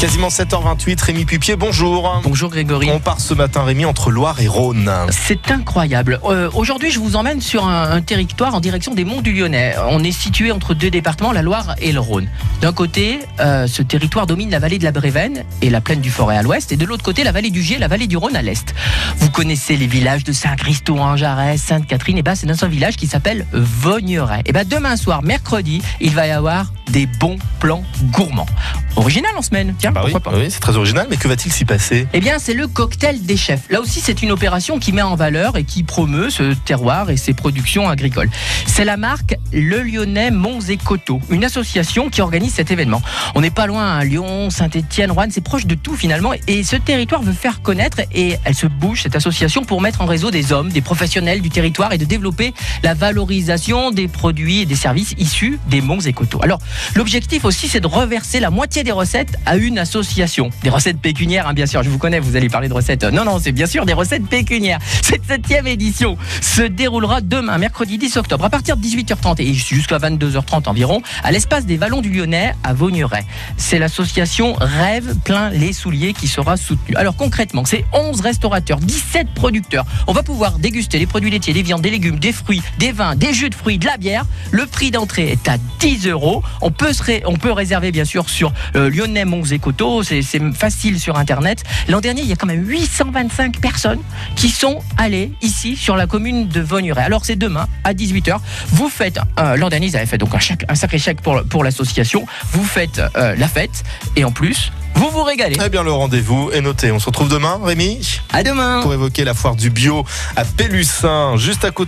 Quasiment 7h28, Rémi Pupier, bonjour. Bonjour Grégory. On part ce matin, Rémi, entre Loire et Rhône. C'est incroyable. Euh, Aujourd'hui, je vous emmène sur un, un territoire en direction des Monts du Lyonnais. On est situé entre deux départements, la Loire et le Rhône. D'un côté, euh, ce territoire domine la vallée de la Brévenne et la plaine du Forêt à l'ouest, et de l'autre côté, la vallée du Gier et la vallée du Rhône à l'est. Vous connaissez les villages de Saint-Christo en Jarès, Sainte-Catherine, et ben c'est dans un village qui s'appelle Vogneray. Et ben demain soir, mercredi, il va y avoir des bons plans gourmands. Original en semaine, tiens, Bah oui, pourquoi pas. oui, c'est très original, mais que va-t-il s'y passer? Eh bien, c'est le cocktail des chefs. Là aussi, c'est une opération qui met en valeur et qui promeut ce terroir et ses productions agricoles. C'est la marque Le Lyonnais Monts et Coteaux, une association qui organise cet événement. On n'est pas loin, à Lyon, Saint-Étienne, Rouen, c'est proche de tout finalement. Et ce territoire veut faire connaître et elle se bouge, cette association, pour mettre en réseau des hommes, des professionnels du territoire et de développer la valorisation des produits et des services issus des Monts et Coteaux. Alors, l'objectif aussi, c'est de reverser la moitié des recettes à une association. Des recettes pécuniaires, hein, bien sûr, je vous connais, vous allez parler de recettes. Non, non, c'est bien sûr des recettes pécuniaires. Cette septième édition se déroulera demain, mercredi 10 octobre, à partir de 18h30 et jusqu'à 22h30 environ, à l'espace des Vallons du Lyonnais à Vaugneray. C'est l'association Rêve plein les souliers qui sera soutenue. Alors concrètement, c'est 11 restaurateurs, 17 producteurs. On va pouvoir déguster les produits laitiers, des viandes, des légumes, des fruits, des vins, des jus de fruits, de la bière. Le prix d'entrée est à 10 euros. Peut, se ré- on peut réserver bien sûr sur euh, Lyonnais Monts et Coteaux. C'est c'est facile sur Internet. L'an dernier, il y a quand même 825 personnes qui sont allées ici sur la commune de Vogneray. Alors c'est demain à 18h. Vous faites, euh, l'an dernier, ils avaient fait donc un, chèque- un sacré chèque pour, pour l'association. Vous faites euh, la fête et en plus, vous vous régalez. Eh bien, le rendez-vous est noté. On se retrouve demain, Rémi, À demain. pour évoquer la foire du bio à Pélussin, juste à côté.